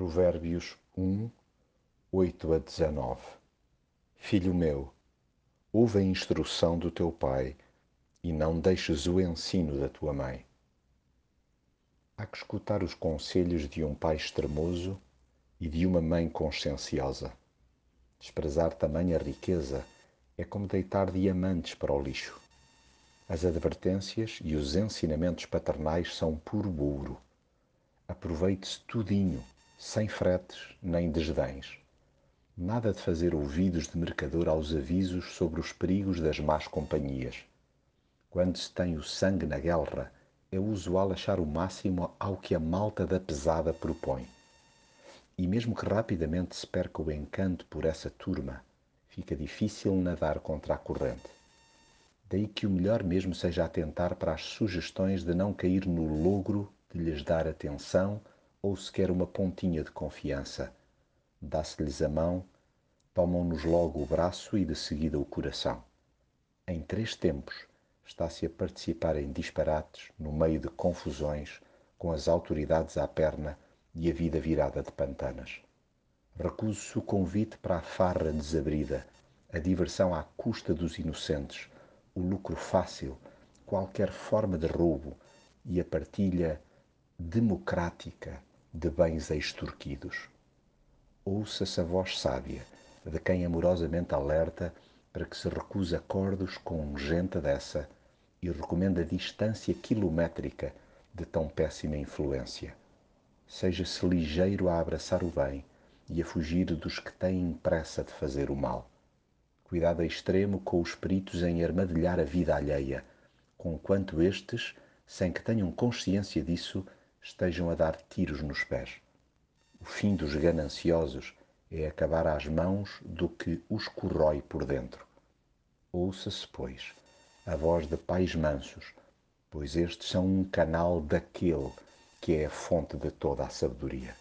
Provérbios 1, 8 a 19 Filho meu, ouve a instrução do teu pai e não deixes o ensino da tua mãe. Há que escutar os conselhos de um pai extremoso e de uma mãe conscienciosa. Desprezar tamanha riqueza é como deitar diamantes para o lixo. As advertências e os ensinamentos paternais são puro ouro. Aproveite-se tudinho sem fretes nem desdéns. Nada de fazer ouvidos de mercador aos avisos sobre os perigos das más companhias. Quando se tem o sangue na guerra, é usual achar o máximo ao que a malta da pesada propõe. E mesmo que rapidamente se perca o encanto por essa turma, fica difícil nadar contra a corrente. Daí que o melhor mesmo seja atentar para as sugestões de não cair no logro de lhes dar atenção ou sequer uma pontinha de confiança. Dá-se-lhes a mão, tomam-nos logo o braço e de seguida o coração. Em três tempos está-se a participar em disparates no meio de confusões, com as autoridades à perna e a vida virada de pantanas. Recuso-se o convite para a farra desabrida, a diversão à custa dos inocentes, o lucro fácil, qualquer forma de roubo e a partilha democrática de bens extorquidos. Ouça-se a voz sábia de quem amorosamente alerta para que se recuse acordos com gente dessa e recomenda distância quilométrica de tão péssima influência. Seja-se ligeiro a abraçar o bem e a fugir dos que têm pressa de fazer o mal. Cuidado extremo com os peritos em armadilhar a vida alheia, conquanto estes, sem que tenham consciência disso, estejam a dar tiros nos pés. O fim dos gananciosos é acabar às mãos do que os corrói por dentro. Ouça-se, pois, a voz de pais mansos, pois estes são um canal daquele que é a fonte de toda a sabedoria.